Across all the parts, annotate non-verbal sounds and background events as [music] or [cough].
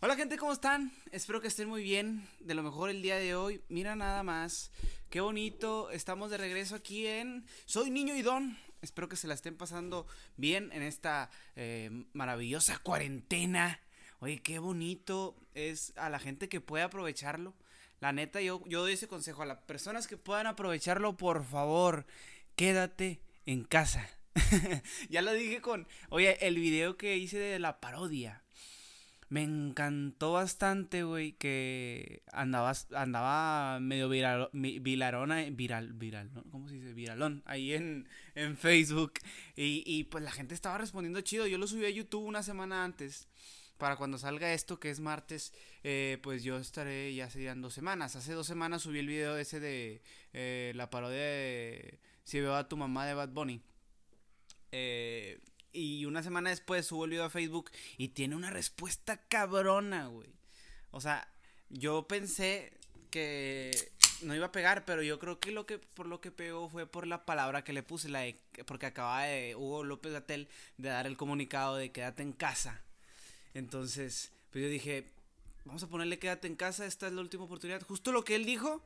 Hola gente, ¿cómo están? Espero que estén muy bien. De lo mejor el día de hoy. Mira nada más. Qué bonito. Estamos de regreso aquí en Soy Niño y Don. Espero que se la estén pasando bien en esta eh, maravillosa cuarentena. Oye, qué bonito es a la gente que puede aprovecharlo. La neta, yo, yo doy ese consejo a las personas que puedan aprovecharlo, por favor, quédate en casa. [laughs] ya lo dije con, oye, el video que hice de la parodia me encantó bastante, güey, que andaba, andaba medio viral, vilarona, viral, viral. ¿Cómo se dice? Viralón, ahí en, en Facebook. Y, y pues la gente estaba respondiendo chido. Yo lo subí a YouTube una semana antes. Para cuando salga esto, que es martes, eh, pues yo estaré, ya serían dos semanas. Hace dos semanas subí el video ese de eh, la parodia de Si veo a tu mamá de Bad Bunny. Eh, y una semana después subo el video a Facebook y tiene una respuesta cabrona, güey. O sea, yo pensé que no iba a pegar, pero yo creo que lo que por lo que pegó fue por la palabra que le puse, la porque acaba de Hugo López Gatel de dar el comunicado de quédate en casa. Entonces, pues yo dije, vamos a ponerle quédate en casa, esta es la última oportunidad. Justo lo que él dijo,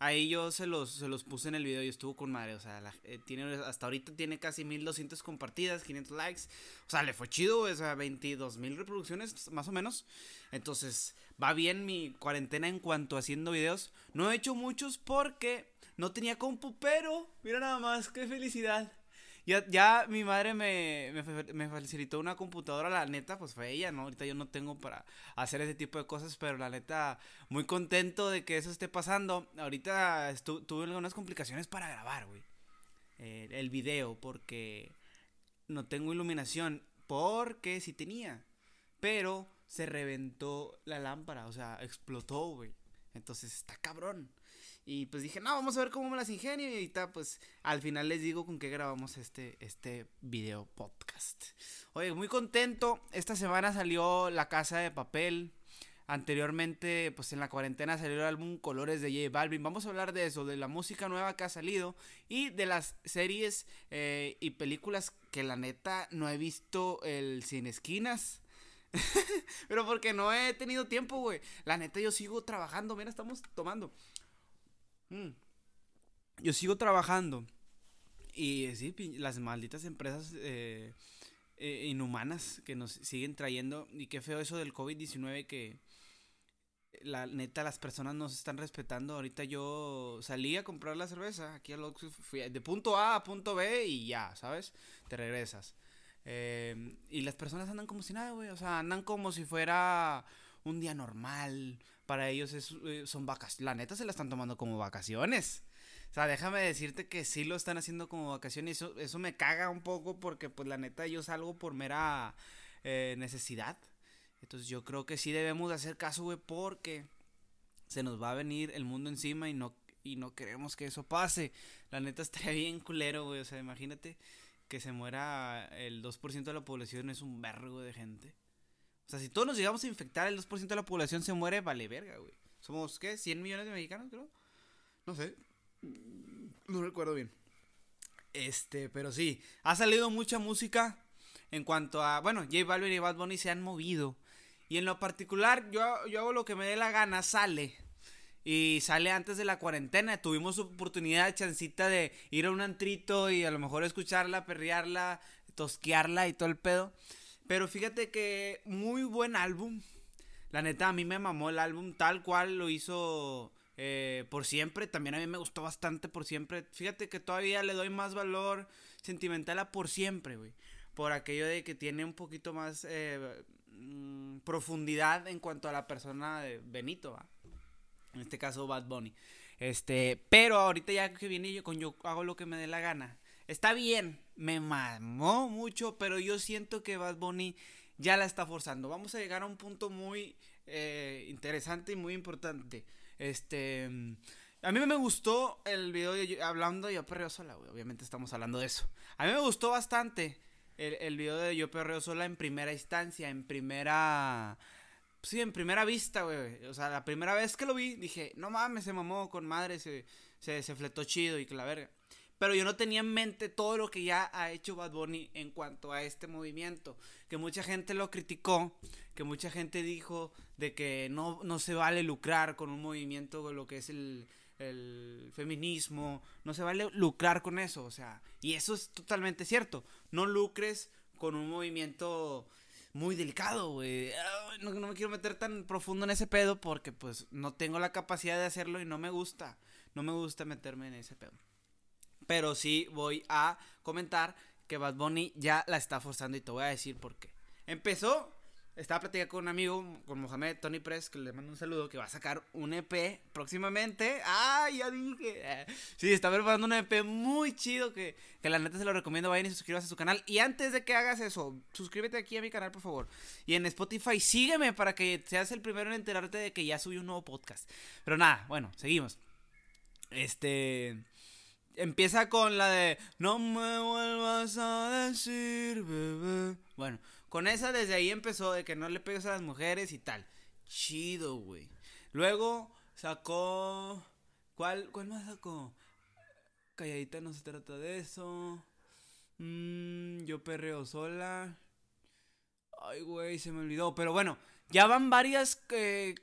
Ahí yo se los, se los puse en el video y estuvo con madre. O sea, eh, tiene, hasta ahorita tiene casi 1200 compartidas, 500 likes. O sea, le fue chido, o sea, 22 mil reproducciones más o menos. Entonces, va bien mi cuarentena en cuanto a haciendo videos. No he hecho muchos porque no tenía compu, pero mira nada más, qué felicidad. Ya, ya mi madre me, me, facilitó una computadora, la neta, pues fue ella, ¿no? Ahorita yo no tengo para hacer ese tipo de cosas, pero la neta, muy contento de que eso esté pasando. Ahorita tuve algunas complicaciones para grabar, güey. Eh, el video, porque no tengo iluminación, porque sí tenía, pero se reventó la lámpara, o sea, explotó, güey. Entonces está cabrón. Y pues dije, no, vamos a ver cómo me las ingenio. Y ahorita, pues, al final les digo con qué grabamos este, este video podcast. Oye, muy contento. Esta semana salió La Casa de Papel. Anteriormente, pues en la cuarentena salió el álbum Colores de J Balvin. Vamos a hablar de eso, de la música nueva que ha salido y de las series eh, y películas que la neta no he visto el Sin Esquinas. [laughs] Pero porque no he tenido tiempo, güey. La neta yo sigo trabajando. Mira, estamos tomando. Mm. Yo sigo trabajando. Y sí, las malditas empresas eh, eh, inhumanas que nos siguen trayendo. Y qué feo eso del COVID-19 que la neta las personas nos están respetando. Ahorita yo salí a comprar la cerveza aquí al fui de punto A a punto B y ya, ¿sabes? Te regresas. Em, y las personas andan como si nada, güey. O sea, andan como si fuera un día normal para ellos es, eh, son vacaciones. La neta se la están tomando como vacaciones. O sea, déjame decirte que sí lo están haciendo como vacaciones. Eso, eso me caga un poco porque, pues, la neta, yo salgo por mera eh, necesidad. Entonces, yo creo que sí debemos de hacer caso, güey, porque se nos va a venir el mundo encima y no, y no queremos que eso pase. La neta [laughs] estaría bien culero, güey. O sea, imagínate que se muera el 2% de la población, es un vergo de gente. O sea, si todos nos llegamos a infectar, el 2% de la población se muere, vale verga, güey. Somos, ¿qué? ¿100 millones de mexicanos, creo? No sé. No recuerdo bien. Este, pero sí. Ha salido mucha música en cuanto a. Bueno, J Balvin y Bad Bunny se han movido. Y en lo particular, yo, yo hago lo que me dé la gana, sale. Y sale antes de la cuarentena. Tuvimos oportunidad, chancita de ir a un antrito y a lo mejor escucharla, perrearla, tosquearla y todo el pedo. Pero fíjate que muy buen álbum. La neta, a mí me mamó el álbum tal cual lo hizo eh, por siempre. También a mí me gustó bastante por siempre. Fíjate que todavía le doy más valor sentimental a por siempre, güey. Por aquello de que tiene un poquito más eh, mm, profundidad en cuanto a la persona de Benito, ¿va? En este caso, Bad Bunny. Este, pero ahorita ya que viene yo con yo hago lo que me dé la gana. Está bien, me mamó mucho, pero yo siento que Bad Bunny ya la está forzando. Vamos a llegar a un punto muy eh, interesante y muy importante. Este. A mí me gustó el video de, hablando de Yo Perreo Sola, güey. Obviamente estamos hablando de eso. A mí me gustó bastante el, el video de Yo Perreo Sola en primera instancia, en primera. Sí, en primera vista, güey. O sea, la primera vez que lo vi, dije, no mames, se mamó con madre, se, se, se fletó chido y que la verga. Pero yo no tenía en mente todo lo que ya ha hecho Bad Bunny en cuanto a este movimiento. Que mucha gente lo criticó, que mucha gente dijo de que no, no se vale lucrar con un movimiento con lo que es el, el feminismo, no se vale lucrar con eso, o sea, y eso es totalmente cierto, no lucres con un movimiento muy delicado, güey. No, no, me quiero meter tan profundo en ese pedo porque pues no tengo la capacidad de hacerlo y no me gusta, no me gusta meterme en ese pedo. Pero sí voy a comentar que Bad Bunny ya la está forzando y te voy a decir por qué. Empezó estaba platicando con un amigo, con Mohamed Tony Press, que le mando un saludo, que va a sacar un EP próximamente. ¡Ah, ya dije! Sí, está preparando un EP muy chido que, que la neta se lo recomiendo. Vayan y suscríbase a su canal. Y antes de que hagas eso, suscríbete aquí a mi canal, por favor. Y en Spotify, sígueme para que seas el primero en enterarte de que ya subí un nuevo podcast. Pero nada, bueno, seguimos. Este empieza con la de No me vuelvas a decir, bebé. Bueno, con esa desde ahí empezó de que no le pegues a las mujeres y tal. Chido, güey. Luego sacó. ¿Cuál, cuál más sacó? Calladita no se trata de eso. Mm, yo perreo sola. Ay, güey, se me olvidó. Pero bueno, ya van varias eh,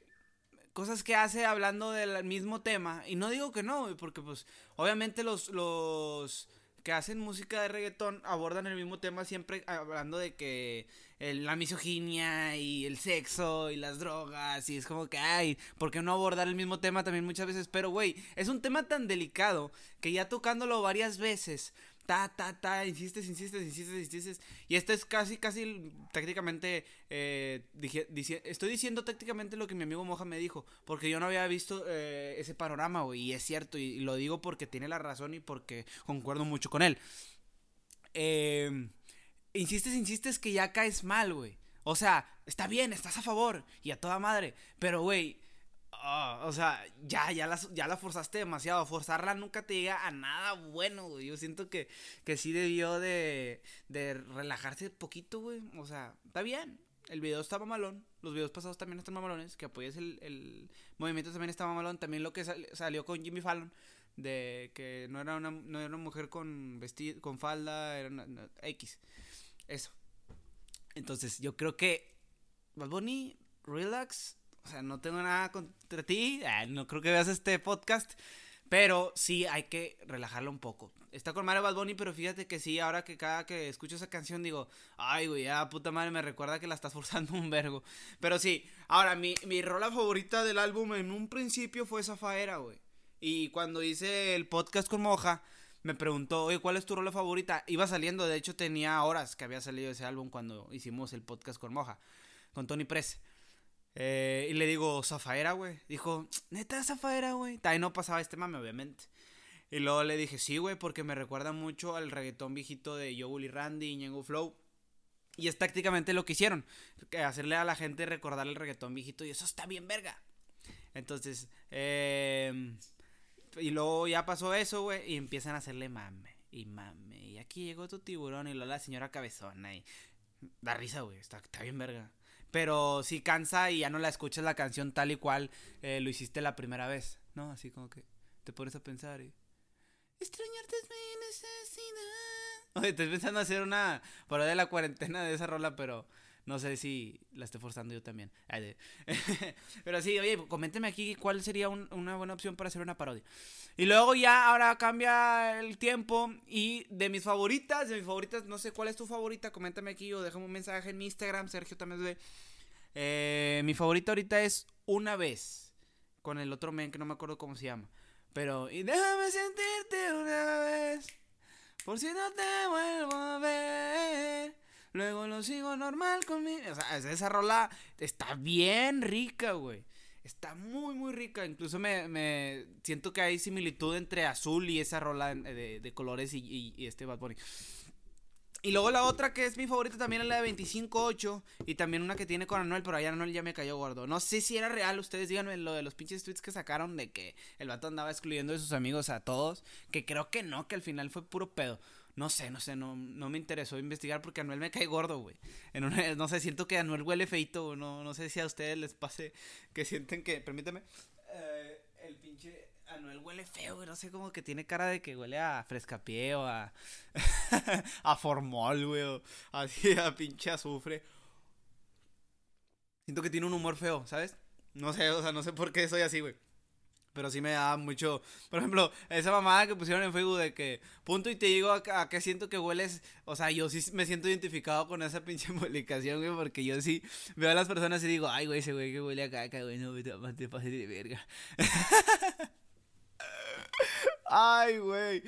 cosas que hace hablando del mismo tema. Y no digo que no, porque pues obviamente los, los que hacen música de reggaetón abordan el mismo tema siempre hablando de que la misoginia y el sexo y las drogas y es como que, ay, ¿por qué no abordar el mismo tema también muchas veces? Pero, güey, es un tema tan delicado que ya tocándolo varias veces ta, ta, ta, insistes, insistes, insistes, insistes. Y esto es casi, casi tácticamente, eh, dije, estoy diciendo tácticamente lo que mi amigo Moja me dijo, porque yo no había visto eh, ese panorama, güey, y es cierto, y, lo digo porque tiene la razón y porque concuerdo mucho con él. Eh, insistes, insistes que ya caes mal, güey. O sea, está bien, estás a favor y a toda madre, pero, güey, o sea, ya, ya la, ya la forzaste demasiado. Forzarla nunca te llega a nada bueno, güey. Yo siento que, que sí debió de, de relajarse poquito, güey. O sea, está bien. El video estaba malón. Los videos pasados también están malones. Que apoyes el, el movimiento también estaba malón. También lo que salió con Jimmy Fallon. De que no era una, no era una mujer con vestido, con falda. Era una, X. Eso. Entonces, yo creo que Bad Bunny, relax o sea, no tengo nada contra ti, ah, no creo que veas este podcast, pero sí hay que relajarlo un poco. Está con Mario Bad Bunny, pero fíjate que sí, ahora que cada que escucho esa canción digo, ay, güey, ya puta madre, me recuerda que la estás [laughs] forzando un vergo. Pero sí, ahora, mi, mi rola favorita del álbum en un principio fue Zafaera, güey. Y cuando hice el podcast con Moja, me preguntó, oye, ¿cuál es tu rola favorita? Iba saliendo, de hecho tenía horas que había salido ese álbum cuando hicimos el podcast con Moja, con Tony Press. Eh, y le digo, Zafaera, güey. Dijo, neta, Zafaera, güey. Ahí no pasaba este mame, obviamente. Y luego le dije, sí, güey, porque me recuerda mucho al reggaetón viejito de Yo y Randy y Ñengo Flow. Y es tácticamente lo que hicieron. Hacerle a la gente recordar el reggaetón viejito. Y eso está bien, verga. Entonces, eh, y luego ya pasó eso, güey. Y empiezan a hacerle mame. Y mame. Y aquí llegó tu tiburón. Y luego la señora cabezona. Y da risa, güey. Está, está bien, verga. Pero sí cansa y ya no la escuchas la canción tal y cual eh, lo hiciste la primera vez, ¿no? Así como que te pones a pensar y... Extrañarte es mi necesidad. [laughs] Oye, estoy pensando hacer una por de la cuarentena de esa rola, pero no sé si la estoy forzando yo también. [laughs] Pero sí, oye, coménteme aquí cuál sería una buena opción para hacer una parodia. Y luego ya ahora cambia el tiempo y de mis favoritas, de mis favoritas, no sé cuál es tu favorita, coméntame aquí o déjame un mensaje en mi Instagram, Sergio también ve. Eh, mi favorita ahorita es Una vez, con el otro men que no me acuerdo cómo se llama. Pero, y déjame sentirte una vez, por si no te vuelvo a ver. Luego lo sigo normal conmigo. O sea, esa rola está bien rica, güey. Está muy, muy rica. Incluso me, me, siento que hay similitud entre azul y esa rola de, de colores y, y, este Bad Bunny. Y luego la otra que es mi favorita también es la de 25-8. Y también una que tiene con Anuel, pero allá Anuel ya me cayó gordo. No sé si era real, ustedes díganme lo de los pinches tweets que sacaron de que el vato andaba excluyendo de sus amigos a todos. Que creo que no, que al final fue puro pedo. No sé, no sé, no, no me interesó investigar porque Anuel me cae gordo, güey. [laughs] no sé, siento que Anuel huele feito, no, no sé si a ustedes les pase que sienten que, permíteme, eh, el pinche Anuel huele feo, güey. No sé, como que tiene cara de que huele a frescapié o a. [laughs] a formol, güey. O así [laughs] a pinche azufre. Siento que tiene un humor feo, ¿sabes? No sé, o sea, no sé por qué soy así, güey. Pero sí me da mucho. Por ejemplo, esa mamada que pusieron en Facebook de que punto y te digo a, qué siento que hueles. O sea, yo sí me siento identificado con esa pinche [laughs] publicación, güey, porque yo sí veo a las personas y digo, ay, güey, ese güey que huele a caca, güey, no, te pases de verga. [laughs] ay, güey.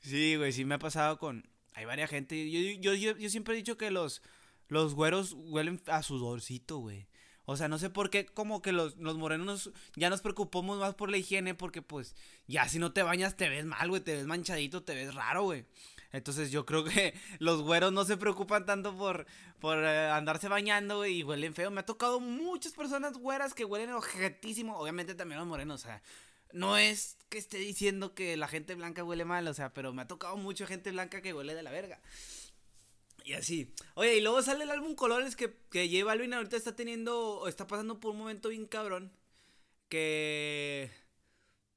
Sí, güey, sí me ha pasado con. Hay varias gente. Yo, yo, yo, siempre he dicho que los, los güeros huelen a sudorcito, güey. O sea, no sé por qué como que los, morenos ya nos preocupamos más por la higiene porque pues ya si no te bañas te ves mal, güey, te ves manchadito, te ves raro, güey. Entonces yo creo que [laughs] los güeros no se preocupan tanto por, por eh, andarse bañando, güey, y huelen feo. Me ha tocado muchas personas güeras que huelen objetísimo. Obviamente también los morenos, o sea, no es que esté diciendo que la gente blanca huele mal, o sea, pero me ha tocado mucha gente blanca que huele de la verga. Y así. Oye, y luego sale el álbum Colores que, que J Balvin ahorita está teniendo, está pasando por un momento bien cabrón. Que,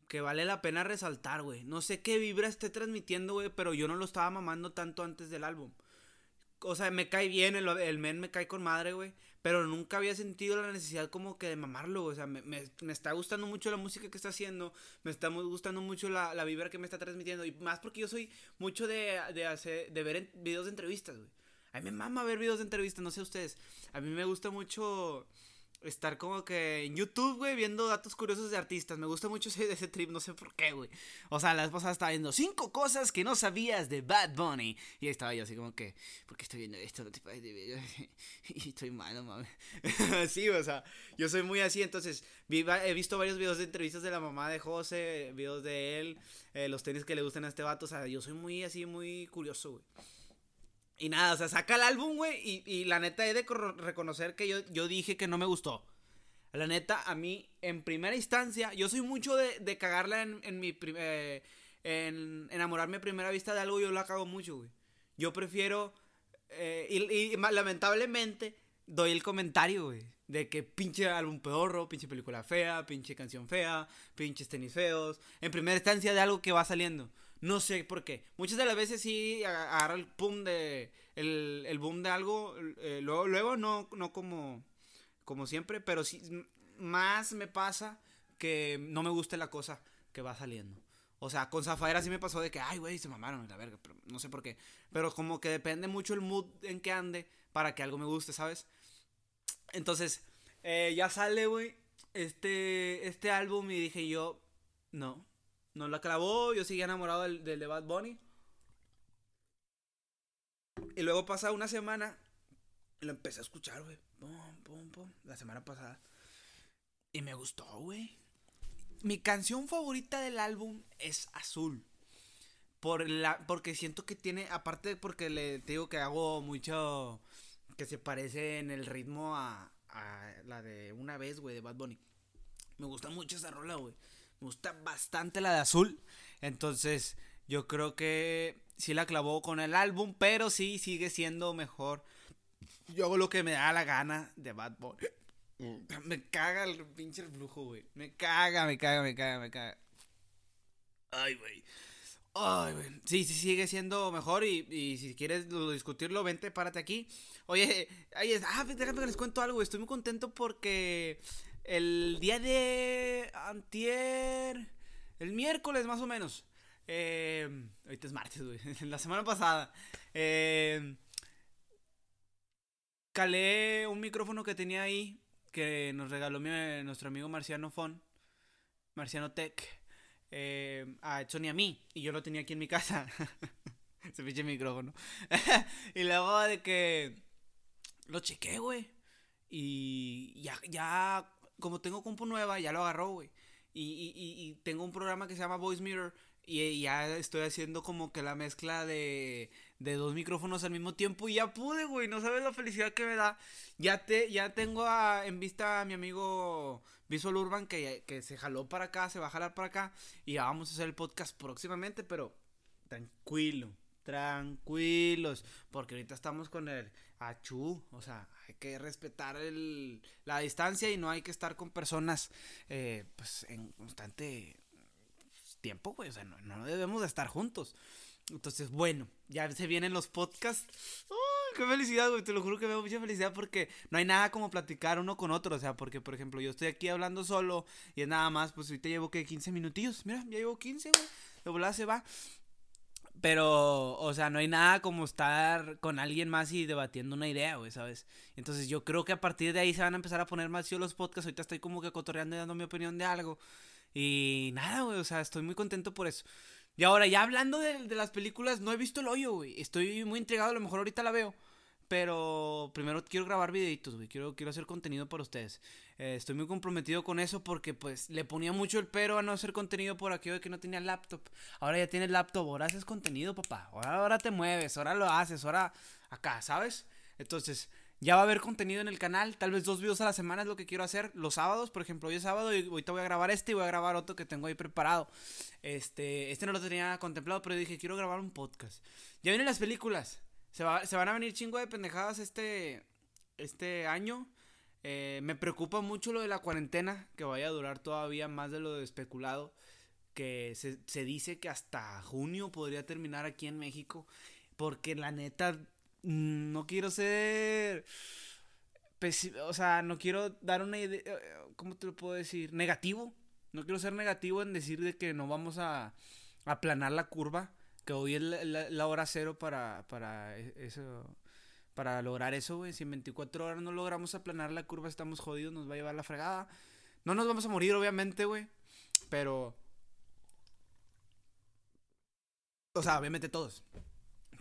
que vale la pena resaltar, güey. No sé qué vibra esté transmitiendo, güey, pero yo no lo estaba mamando tanto antes del álbum. O sea, me cae bien, el, men me cae con madre, güey. Pero nunca había sentido la necesidad como que de mamarlo, O sea, me, me, me, está gustando mucho la música que está haciendo. Me está gustando mucho la, la, vibra que me está transmitiendo. Y más porque yo soy mucho de, de, hacer, de ver videos de entrevistas, güey. A mí me mama ver videos de entrevistas, no sé ustedes. A mí me gusta mucho estar como que en YouTube, güey, viendo datos curiosos de artistas. Me gusta mucho [laughs] ese, ese trip, no sé por qué, güey. O sea, la pasada estaba viendo cinco cosas que no sabías de Bad Bunny. Y estaba yo así como que, ¿por qué estoy viendo esto? No te de [laughs] y estoy malo, mames. [laughs] sí, o sea, yo soy muy así. Entonces, he visto varios videos de entrevistas de la mamá de José, videos de él, eh, los tenis que le gustan a este vato. O sea, yo soy muy así, muy curioso, güey. Y nada, o sea, saca el álbum, güey. Y, la neta he de reconocer que yo, yo dije que no me gustó. La neta, a mí, en primera instancia, yo soy mucho de, de cagarla en, en mi. Eh, en enamorarme a primera vista de algo, yo la cago mucho, güey. Yo prefiero. Eh, y, y, lamentablemente, doy el comentario, güey. De que pinche álbum pedorro, pinche película fea, pinche canción fea, pinches tenis feos. En primera instancia de algo que va saliendo. No sé por qué. Muchas de las veces sí agarra el boom de. El, boom de algo. Eh, luego, luego no, no como. Como siempre. Pero sí. Más me pasa que no me guste la cosa que va saliendo. O sea, con Zafaera sí me pasó de que, ay, güey, se mamaron la verga. Pero no sé por qué. Pero como que depende mucho el mood en que ande para que algo me guste, ¿sabes? Entonces, eh, ya sale, güey, este, este álbum y dije yo, no, nos la clavó, yo seguía enamorado del, de Bad Bunny. Y luego pasa una semana lo empecé a escuchar, güey. Pum, pum, pum. La semana pasada. Y me gustó, güey. Mi canción favorita del álbum es Azul. Por la, porque siento que tiene, aparte porque le digo que hago mucho, que se parece en el ritmo a, a la de una vez, güey, de Bad Bunny. Me gusta mucho esa rola, güey. Me gusta bastante la de azul. Entonces, yo creo que sí la clavó con el álbum, pero sí sigue siendo mejor. Yo hago lo que me da la gana de Bad Bunny. Me caga el pinche flujo, güey. Me caga, me caga, me caga, me caga. Ay, güey. Ay, güey. Sí, sí, sigue siendo mejor. Y, si quieres discutirlo, vente, párate aquí. Oye, ay, ah, déjame que les cuento algo. Estoy muy contento porque el día de antier, el miércoles más o menos. Eh, ahorita es martes, güey. [laughs] La semana pasada. Eh, calé un micrófono que tenía ahí que nos regaló nuestro amigo Marciano Fon, Marciano Tech, eh, a Edson a mí. Y yo lo tenía aquí en mi casa. [laughs] Se pinche micrófono. [laughs] y luego de que lo chequé, güey. Y ya, ya como tengo compu nueva, ya lo agarró, güey. Y, y, tengo un programa que se llama Voice Mirror. Y ya estoy haciendo como que la mezcla de, de dos micrófonos al mismo tiempo. Y ya pude, güey. No sabes la felicidad que me da. Ya, te, ya tengo en vista a mi amigo Visual Urban que, que se jaló para acá, se va a jalar para acá. Y ya vamos a hacer el podcast próximamente, pero tranquilo tranquilos, porque ahorita estamos con el achú, o sea, hay que respetar el, la distancia y no hay que estar con personas eh, pues en constante tiempo, güey. O sea, no, no debemos de estar juntos. Entonces, bueno, ya se vienen los podcasts. ¡Ay, qué felicidad, güey! Te lo juro que me da mucha felicidad porque no hay nada como platicar uno con otro. O sea, porque, por ejemplo, yo estoy aquí hablando solo y es nada más, pues ahorita llevo que 15 minutillos. Mira, ya llevo 15, güey. De volada se va. Pero, o sea, no hay nada como estar con alguien más y debatiendo una idea, güey, ¿sabes? Entonces yo creo que a partir de ahí se van a empezar a poner más yo los podcasts. Ahorita estoy como que cotorreando y dando mi opinión de algo. Y nada, güey, o sea, estoy muy contento por eso. Y ahora, ya hablando de, las películas, no he visto el hoyo, güey. Estoy muy intrigado, a lo mejor ahorita la veo. Pero primero quiero grabar videitos, güey. Quiero, quiero hacer contenido para ustedes. Eh, estoy muy comprometido con eso porque, pues, le ponía mucho el pero a no hacer contenido por aquello de que no tenía laptop. Ahora ya tienes laptop, ahora haces contenido, papá. Ahora, ahora te mueves, ahora lo haces, ahora acá, ¿sabes? Entonces, ya va a haber contenido en el canal, tal vez dos videos a la semana es lo que quiero hacer. Los sábados, por ejemplo, hoy es sábado y ahorita voy a grabar este y voy a grabar otro que tengo ahí preparado. Este, este no lo tenía contemplado, pero dije, quiero grabar un podcast. Ya vienen las películas. Se, se van a venir chingo de pendejadas este, este año. Eh, me preocupa mucho lo de la cuarentena, que vaya a durar todavía más de lo especulado. Que se, se dice que hasta junio podría terminar aquí en México. Porque la neta, Mm, no quiero ser... O sea, no quiero dar una idea... ¿Cómo te lo puedo decir? Negativo. No quiero ser negativo en decir de que no vamos a aplanar la curva. Que hoy es la, hora cero para, para e, eso. Para lograr eso, güey. Si en 24 horas no logramos aplanar la curva, estamos jodidos, nos va a llevar la fregada. No nos vamos a morir, obviamente, güey. Pero. O sea, obviamente todos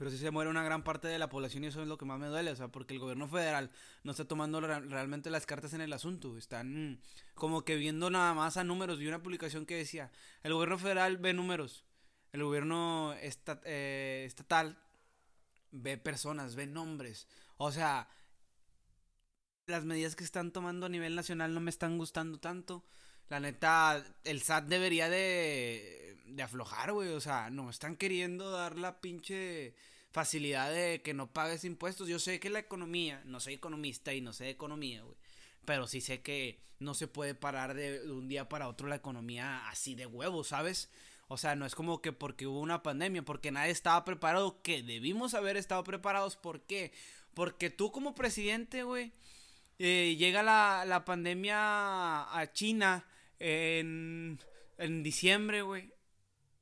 pero sí se muere una gran parte de la población y eso es lo que más me duele, o sea, porque el gobierno federal no está tomando realmente las cartas en el asunto, están como que viendo nada más a números. Vi una publicación que decía, el gobierno federal ve números, el gobierno eh, estatal ve personas, ve nombres, o sea, las medidas que están tomando a nivel nacional no me están gustando tanto. La neta, el SAT debería de, de aflojar, güey. O sea, no están queriendo dar la pinche facilidad de que no pagues impuestos. Yo sé que la economía, no soy economista y no sé de economía, güey. Pero sí sé que no se puede parar de, un día para otro la economía así de huevo, ¿sabes? O sea, no es como que porque hubo una pandemia, porque nadie estaba preparado, que debimos haber estado preparados. ¿Por qué? Porque tú como presidente, güey, eh, llega la, la pandemia a China en, en diciembre, güey.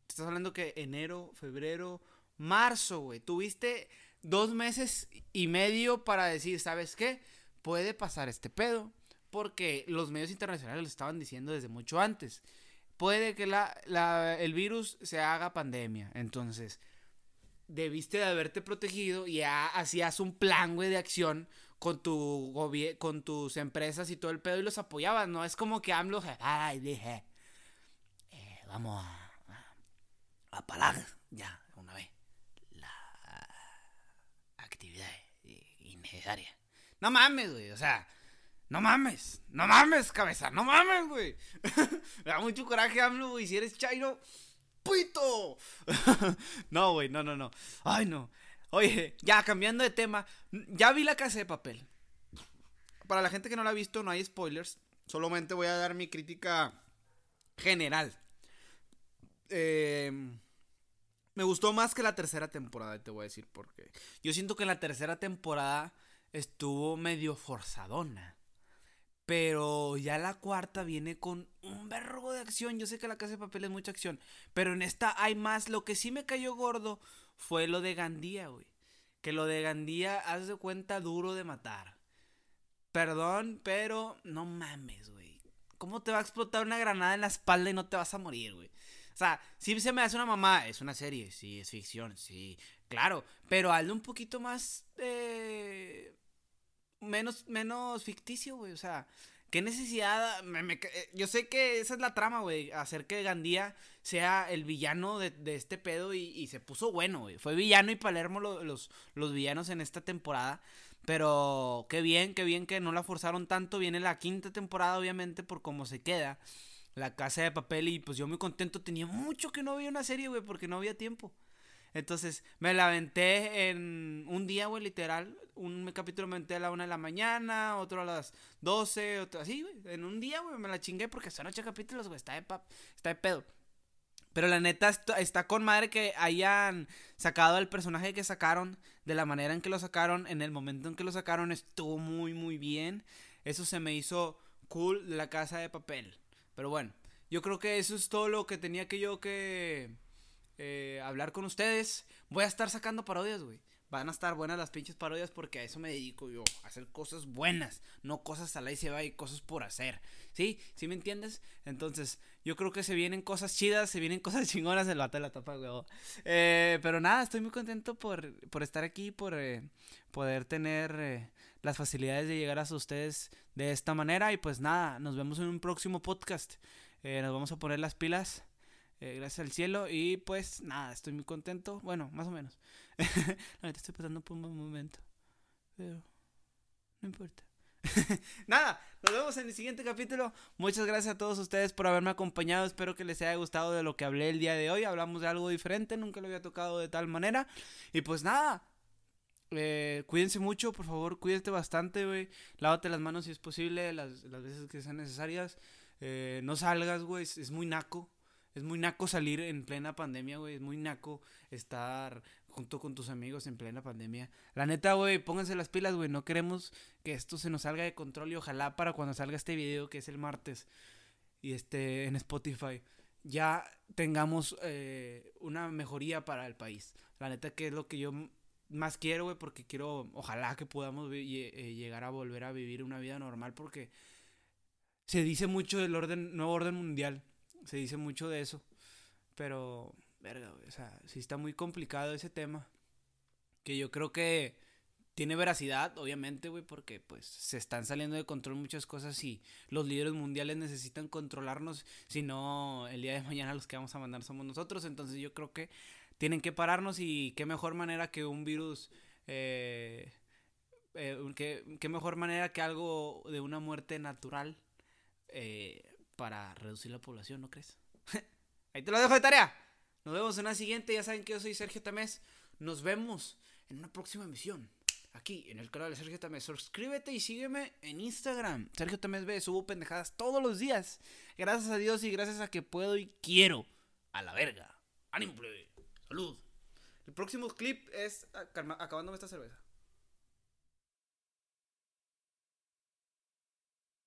Estás hablando que enero, febrero, marzo, güey. Tuviste dos meses y medio para decir, ¿sabes qué? Puede pasar este pedo. Porque los medios internacionales lo estaban diciendo desde mucho antes. Puede que la, el virus se haga pandemia. Entonces, debiste de haberte protegido y hacías un plan, güey, de acción con tu con tus empresas y todo el pedo y los apoyabas, ¿no? Es como que AMLO, ay, dije, eh, vamos a, a, parar ya, una vez, la actividad innecesaria. No mames, güey, o sea, no mames, no mames, cabeza, no mames, güey. [laughs] Me da mucho coraje, AMLO, güey, si eres chairo, puito. [laughs] no, güey, no, no, no. Ay, no. Oye, ya cambiando de tema, ya vi la casa de papel. Para la gente que no la ha visto, no hay spoilers. Solamente voy a dar mi crítica general. Eh, me gustó más que la tercera temporada, te voy a decir por qué. Yo siento que la tercera temporada estuvo medio forzadona. Pero ya la cuarta viene con un vergo de acción. Yo sé que la casa de papel es mucha acción. Pero en esta hay más. Lo que sí me cayó gordo fue lo de Gandía, güey. Que lo de Gandía, haz de cuenta, duro de matar. Perdón, pero no mames, güey. ¿Cómo te va a explotar una granada en la espalda y no te vas a morir, güey? O sea, si se me hace una mamá, es una serie, sí, es ficción, sí, claro. Pero hazlo un poquito más. Eh, menos, menos ficticio, güey. O sea, ¿Qué necesidad? Eh, yo sé que esa es la trama, güey. Hacer que Gandía sea el villano de, este pedo y, se puso bueno, güey. Fue villano y Palermo los, los villanos en esta temporada. Pero qué bien, qué bien que no la forzaron tanto. Viene la quinta temporada, obviamente, por cómo se queda. La casa de papel y pues yo muy contento. Tenía mucho que no veía una serie, güey, porque no había tiempo. Entonces me la aventé en un día, güey, literal. Un capítulo me aventé a la una de la mañana, otro a las 12, otro así, güey. En un día, güey, me la chingué porque son ocho capítulos, güey. Está de, pap está de pedo. Pero la neta está, con madre que hayan sacado el personaje que sacaron, de la manera en que lo sacaron, en el momento en que lo sacaron, estuvo muy, muy bien. Eso se me hizo cool la casa de papel. Pero bueno, yo creo que eso es todo lo que tenía que yo que eh, hablar con ustedes. Voy a estar sacando parodias, güey van a estar buenas las pinches parodias porque a eso me dedico yo, a hacer cosas buenas, no cosas a la y se va y cosas por hacer. ¿Sí? ¿Sí me entiendes? Entonces, yo creo que se vienen cosas chidas, se vienen cosas [laughs] chingonas, el vato de la tapa, güey. Eh, pero nada, estoy muy contento por, por estar aquí, por eh, poder tener eh, las facilidades de llegar a ustedes de esta manera. Y pues nada, nos vemos en un próximo podcast. nos vamos a poner las pilas. Gracias al cielo. Y pues nada, estoy muy contento. Bueno, más o menos. [laughs] la estoy pasando por un buen momento. Pero no importa. [laughs] Nada, nos vemos en el siguiente capítulo. Muchas gracias a todos ustedes por haberme acompañado. Espero que les haya gustado de lo que hablé el día de hoy. Hablamos de algo diferente, nunca lo había tocado de tal manera. Y pues nada, eh, cuídense mucho, por favor, cuídate bastante, güey. Lávate las manos si es posible, las, veces que sean necesarias. Eh, no salgas, güey, es muy naco. Es muy naco salir en plena pandemia, güey. Es muy naco estar junto con tus amigos en plena pandemia. La neta, güey, pónganse las pilas, güey. No queremos que esto se nos salga de control y ojalá para cuando salga este video, que es el martes, y esté en Spotify, ya tengamos eh, una mejoría para el país. La neta que es lo que yo más quiero, güey, porque quiero, ojalá que podamos eh, llegar a volver a vivir una vida normal, porque se dice mucho del orden, nuevo orden mundial, se dice mucho de eso, pero verga, o sea, sí está muy complicado ese tema. Que yo creo que tiene veracidad, obviamente, güey, porque pues se están saliendo de control muchas cosas y los líderes mundiales necesitan controlarnos, si no, el día de mañana los que vamos a mandar somos nosotros. Entonces yo creo que tienen que pararnos y qué mejor manera que un virus, eh, eh, qué, mejor manera que algo de una muerte natural eh, para reducir la población, ¿no crees? [laughs] Ahí te lo dejo de tarea. Nos vemos en la siguiente. Ya saben que yo soy Sergio Tamés. Nos vemos en una próxima emisión. Aquí en el canal de Sergio Tamés. Suscríbete y sígueme en Instagram. Sergio Tamés ve. Subo pendejadas todos los días. Gracias a Dios y gracias a que puedo y quiero. A la verga. Ánimo, Salud. El próximo clip es acabándome esta cerveza.